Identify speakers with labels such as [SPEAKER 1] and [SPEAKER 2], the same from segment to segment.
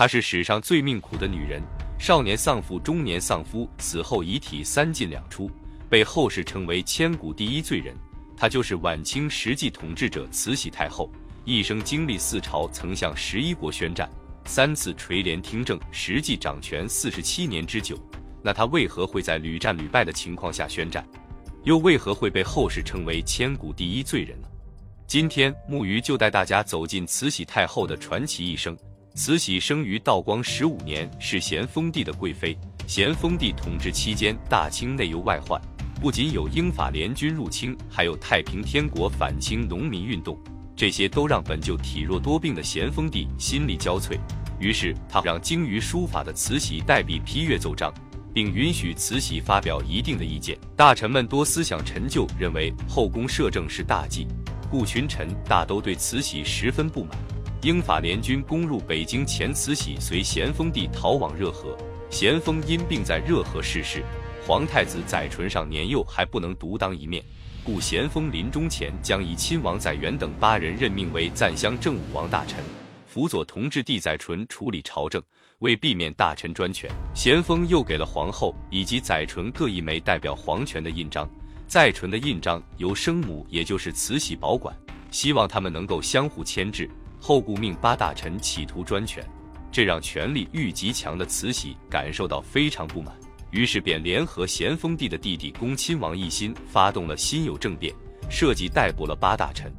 [SPEAKER 1] 她是史上最命苦的女人，少年丧父，中年丧夫，死后遗体三进两出，被后世称为千古第一罪人。她就是晚清实际统治者慈禧太后，一生经历四朝，曾向十一国宣战，三次垂帘听政，实际掌权四十七年之久。那她为何会在屡战屡败的情况下宣战？又为何会被后世称为千古第一罪人呢？今天木鱼就带大家走进慈禧太后的传奇一生。慈禧生于道光十五年，是咸丰帝的贵妃。咸丰帝统治期间，大清内忧外患，不仅有英法联军入侵，还有太平天国反清农民运动，这些都让本就体弱多病的咸丰帝心力交瘁。于是他让精于书法的慈禧代笔批阅奏章。并允许慈禧发表一定的意见。大臣们多思想陈旧，认为后宫摄政是大忌，故群臣大都对慈禧十分不满。英法联军攻入北京前，慈禧随咸丰帝逃往热河，咸丰因病在热河逝世。皇太子载淳尚年幼，还不能独当一面，故咸丰临终前将以亲王载垣等八人任命为赞襄正武王大臣，辅佐同治帝载淳处理朝政。为避免大臣专权，咸丰又给了皇后以及载淳各一枚代表皇权的印章。载淳的印章由生母，也就是慈禧保管，希望他们能够相互牵制。后故命八大臣企图专权，这让权力欲极强的慈禧感受到非常不满，于是便联合咸丰帝的弟弟恭亲王奕欣，发动了辛酉政变，设计逮捕了八大臣。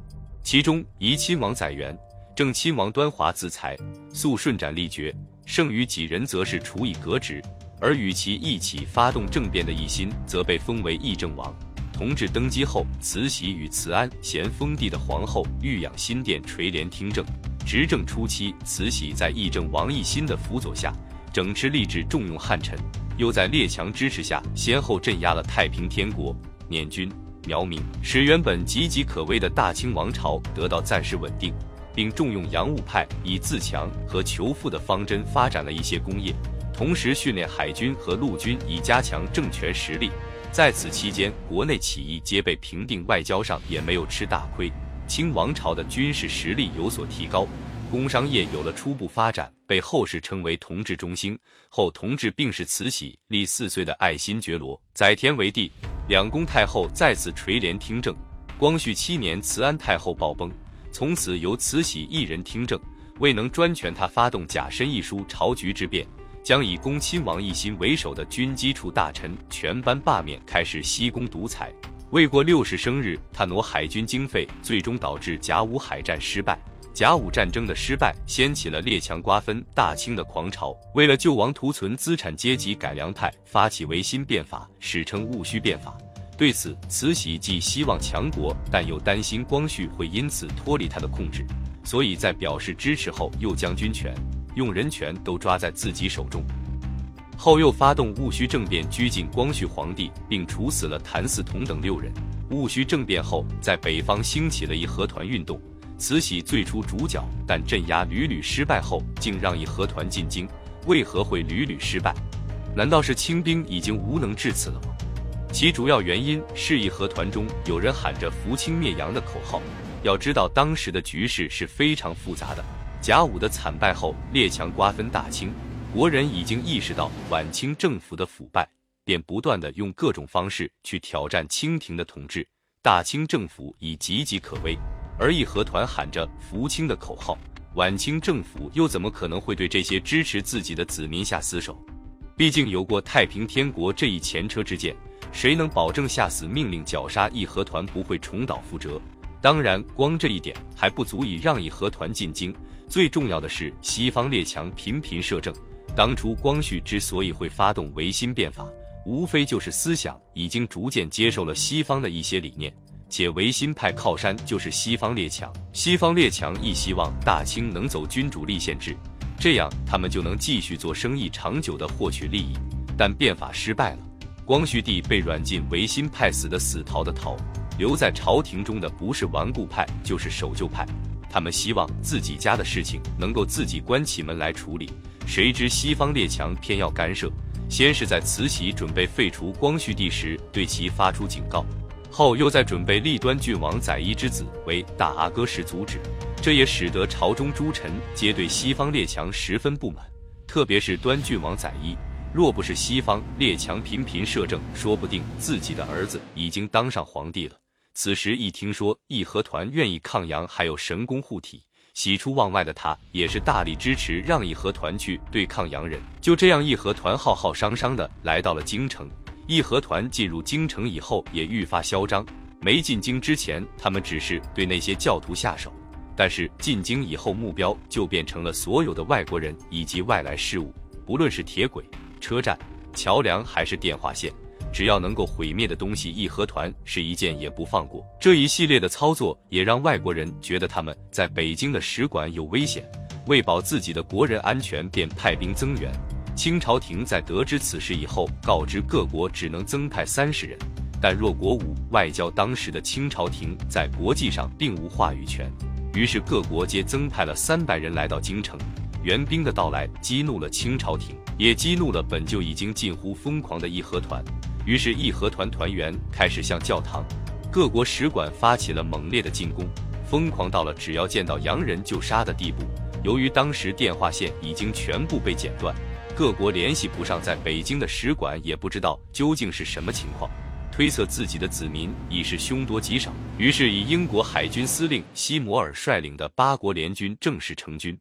[SPEAKER 1] 其中怡亲王载垣、正亲王端华自裁，肃顺斩立决。剩余几人则是处以革职，而与其一起发动政变的奕欣则被封为议政王。同治登基后，慈禧与慈安、咸丰帝的皇后御养新殿垂帘听政。执政初期，慈禧在议政王奕欣的辅佐下，整治吏治，重用汉臣；又在列强支持下，先后镇压了太平天国、捻军、苗民，使原本岌岌可危的大清王朝得到暂时稳定。并重用洋务派，以自强和求富的方针发展了一些工业，同时训练海军和陆军，以加强政权实力。在此期间，国内起义皆被平定，外交上也没有吃大亏。清王朝的军事实力有所提高，工商业有了初步发展，被后世称为同治中兴。后同治病逝，慈禧立四岁的爱新觉罗载湉为帝，两宫太后再次垂帘听政。光绪七年，慈安太后暴崩。从此由慈禧一人听政，未能专权，他发动甲申一书朝局之变，将以恭亲王奕欣为首的军机处大臣全班罢免，开始西宫独裁。未过六十生日，他挪海军经费，最终导致甲午海战失败。甲午战争的失败，掀起了列强瓜分大清的狂潮。为了救亡图存，资产阶级改良派发起维新变法，史称戊戌变法。对此，慈禧既希望强国，但又担心光绪会因此脱离他的控制，所以在表示支持后，又将军权、用人权都抓在自己手中。后又发动戊戌政变，拘禁光绪皇帝，并处死了谭嗣同等六人。戊戌政变后，在北方兴起了义和团运动，慈禧最初主角，但镇压屡屡失败后，竟让义和团进京。为何会屡屡失败？难道是清兵已经无能至此了吗？其主要原因是义和团中有人喊着“扶清灭洋”的口号。要知道，当时的局势是非常复杂的。甲午的惨败后，列强瓜分大清，国人已经意识到晚清政府的腐败，便不断的用各种方式去挑战清廷的统治。大清政府已岌岌可危，而义和团喊着“扶清”的口号，晚清政府又怎么可能会对这些支持自己的子民下死手？毕竟有过太平天国这一前车之鉴。谁能保证下死命令绞杀义和团不会重蹈覆辙？当然，光这一点还不足以让义和团进京。最重要的是，西方列强频频摄政。当初光绪之所以会发动维新变法，无非就是思想已经逐渐接受了西方的一些理念，且维新派靠山就是西方列强。西方列强亦希望大清能走君主立宪制，这样他们就能继续做生意，长久的获取利益。但变法失败了。光绪帝被软禁，维新派死的死，逃的逃，留在朝廷中的不是顽固派，就是守旧派。他们希望自己家的事情能够自己关起门来处理，谁知西方列强偏要干涉。先是在慈禧准备废除光绪帝时，对其发出警告，后又在准备立端郡王载漪之子为大阿哥时阻止，这也使得朝中诸臣皆对西方列强十分不满，特别是端郡王载漪。若不是西方列强频频摄政，说不定自己的儿子已经当上皇帝了。此时一听说义和团愿意抗洋，还有神功护体，喜出望外的他也是大力支持让义和团去对抗洋人。就这样，义和团浩浩汤汤的来到了京城。义和团进入京城以后，也愈发嚣张。没进京之前，他们只是对那些教徒下手；但是进京以后，目标就变成了所有的外国人以及外来事物，不论是铁轨。车站、桥梁还是电话线，只要能够毁灭的东西，义和团是一件也不放过。这一系列的操作也让外国人觉得他们在北京的使馆有危险，为保自己的国人安全，便派兵增援。清朝廷在得知此事以后，告知各国只能增派三十人。但若国武外交当时的清朝廷在国际上并无话语权，于是各国皆增派了三百人来到京城。援兵的到来激怒了清朝廷。也激怒了本就已经近乎疯狂的义和团，于是义和团团员开始向教堂、各国使馆发起了猛烈的进攻，疯狂到了只要见到洋人就杀的地步。由于当时电话线已经全部被剪断，各国联系不上在北京的使馆，也不知道究竟是什么情况，推测自己的子民已是凶多吉少，于是以英国海军司令西摩尔率领的八国联军正式成军。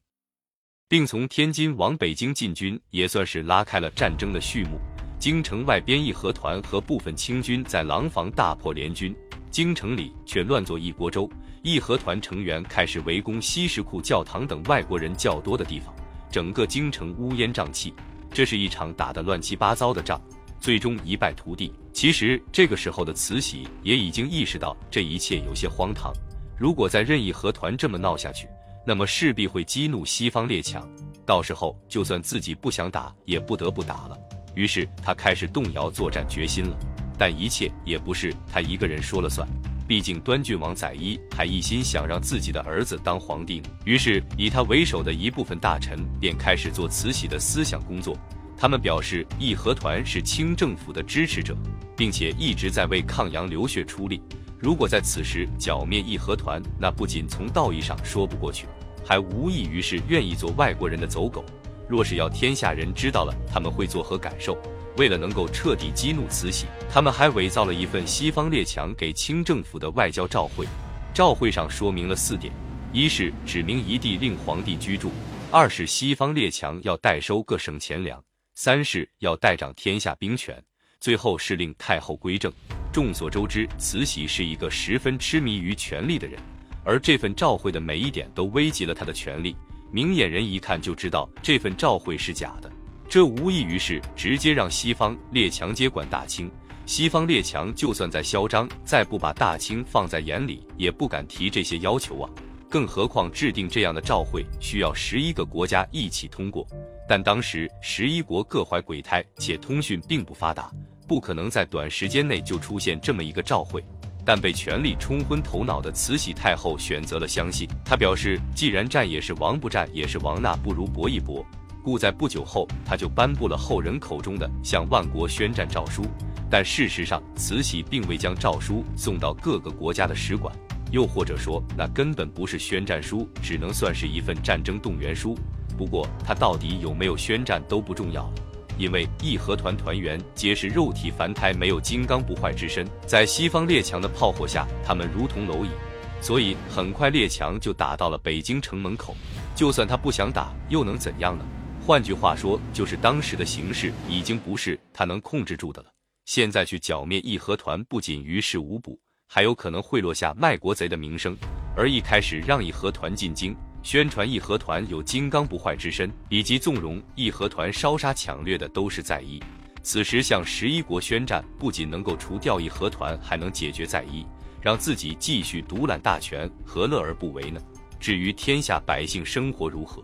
[SPEAKER 1] 并从天津往北京进军，也算是拉开了战争的序幕。京城外边，义和团和部分清军在廊坊大破联军，京城里却乱作一锅粥。义和团成员开始围攻西什库教堂等外国人较多的地方，整个京城乌烟瘴气。这是一场打得乱七八糟的仗，最终一败涂地。其实这个时候的慈禧也已经意识到这一切有些荒唐，如果再任义和团这么闹下去。那么势必会激怒西方列强，到时候就算自己不想打，也不得不打了。于是他开始动摇作战决心了。但一切也不是他一个人说了算，毕竟端郡王载漪还一心想让自己的儿子当皇帝呢。于是以他为首的一部分大臣便开始做慈禧的思想工作。他们表示义和团是清政府的支持者，并且一直在为抗洋流血出力。如果在此时剿灭义和团，那不仅从道义上说不过去，还无异于是愿意做外国人的走狗。若是要天下人知道了，他们会作何感受？为了能够彻底激怒慈禧，他们还伪造了一份西方列强给清政府的外交照会。照会上说明了四点：一是指明一地令皇帝居住；二是西方列强要代收各省钱粮；三是要代掌天下兵权；最后是令太后归政。众所周知，慈禧是一个十分痴迷于权力的人，而这份照会的每一点都危及了她的权力。明眼人一看就知道这份照会是假的，这无异于是直接让西方列强接管大清。西方列强就算再嚣张，再不把大清放在眼里，也不敢提这些要求啊！更何况制定这样的照会需要十一个国家一起通过，但当时十一国各怀鬼胎，且通讯并不发达。不可能在短时间内就出现这么一个照会，但被权力冲昏头脑的慈禧太后选择了相信。她表示，既然战也是王，不战也是王，那不如搏一搏。故在不久后，他就颁布了后人口中的向万国宣战诏书。但事实上，慈禧并未将诏书送到各个国家的使馆，又或者说，那根本不是宣战书，只能算是一份战争动员书。不过，他到底有没有宣战都不重要了。因为义和团团员皆是肉体凡胎，没有金刚不坏之身，在西方列强的炮火下，他们如同蝼蚁，所以很快列强就打到了北京城门口。就算他不想打，又能怎样呢？换句话说，就是当时的形势已经不是他能控制住的了。现在去剿灭义和团，不仅于事无补，还有可能会落下卖国贼的名声。而一开始让义和团进京。宣传义和团有金刚不坏之身，以及纵容义和团烧杀抢掠的都是在意。此时向十一国宣战，不仅能够除掉义和团，还能解决在意，让自己继续独揽大权，何乐而不为呢？至于天下百姓生活如何，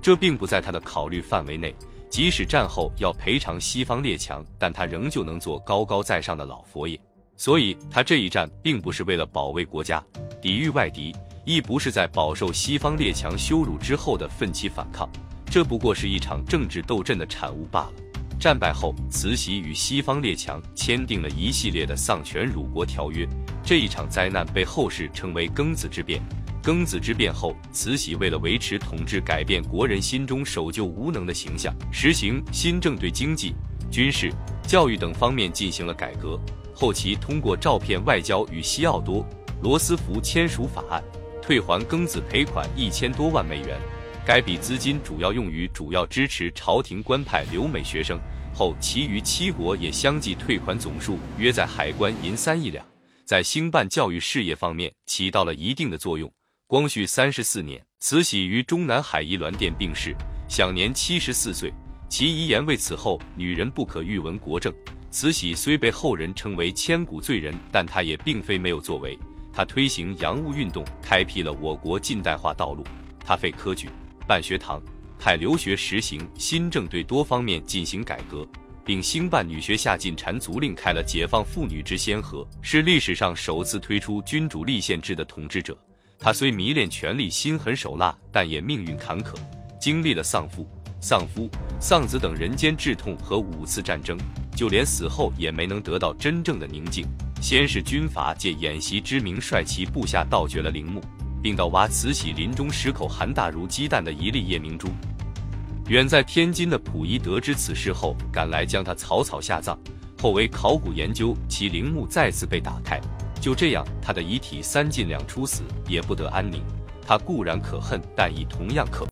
[SPEAKER 1] 这并不在他的考虑范围内。即使战后要赔偿西方列强，但他仍旧能做高高在上的老佛爷。所以，他这一战并不是为了保卫国家，抵御外敌。亦不是在饱受西方列强羞辱之后的奋起反抗，这不过是一场政治斗争的产物罢了。战败后，慈禧与西方列强签订了一系列的丧权辱国条约。这一场灾难被后世称为庚子之变。庚子之变后，慈禧为了维持统治，改变国人心中守旧无能的形象，实行新政，对经济、军事、教育等方面进行了改革。后期通过照片外交与西奥多·罗斯福签署法案，退还庚子赔款一千多万美元。该笔资金主要用于主要支持朝廷官派留美学生，后其余七国也相继退款，总数约在海关银三亿两，在兴办教育事业方面起到了一定的作用。光绪三十四年，慈禧于中南海颐銮殿病逝，享年七十四岁。其遗言为此后女人不可欲闻国政。慈禧虽被后人称为千古罪人，但她也并非没有作为。他推行洋务运动，开辟了我国近代化道路。他废科举。办学堂，派留学，实行新政，对多方面进行改革，并兴办女学下禁缠足令，开了解放妇女之先河，是历史上首次推出君主立宪制的统治者。他虽迷恋权力，心狠手辣，但也命运坎坷，经历了丧父、丧夫、丧子等人间至痛和五次战争，就连死后也没能得到真正的宁静。先是军阀借演习之名，率其部下盗掘了陵墓。并盗挖慈禧临终时口含大如鸡蛋的一粒夜明珠。远在天津的溥仪得知此事后，赶来将他草草下葬。后为考古研究，其陵墓再次被打开。就这样，他的遗体三进两出，死也不得安宁。他固然可恨，但亦同样可。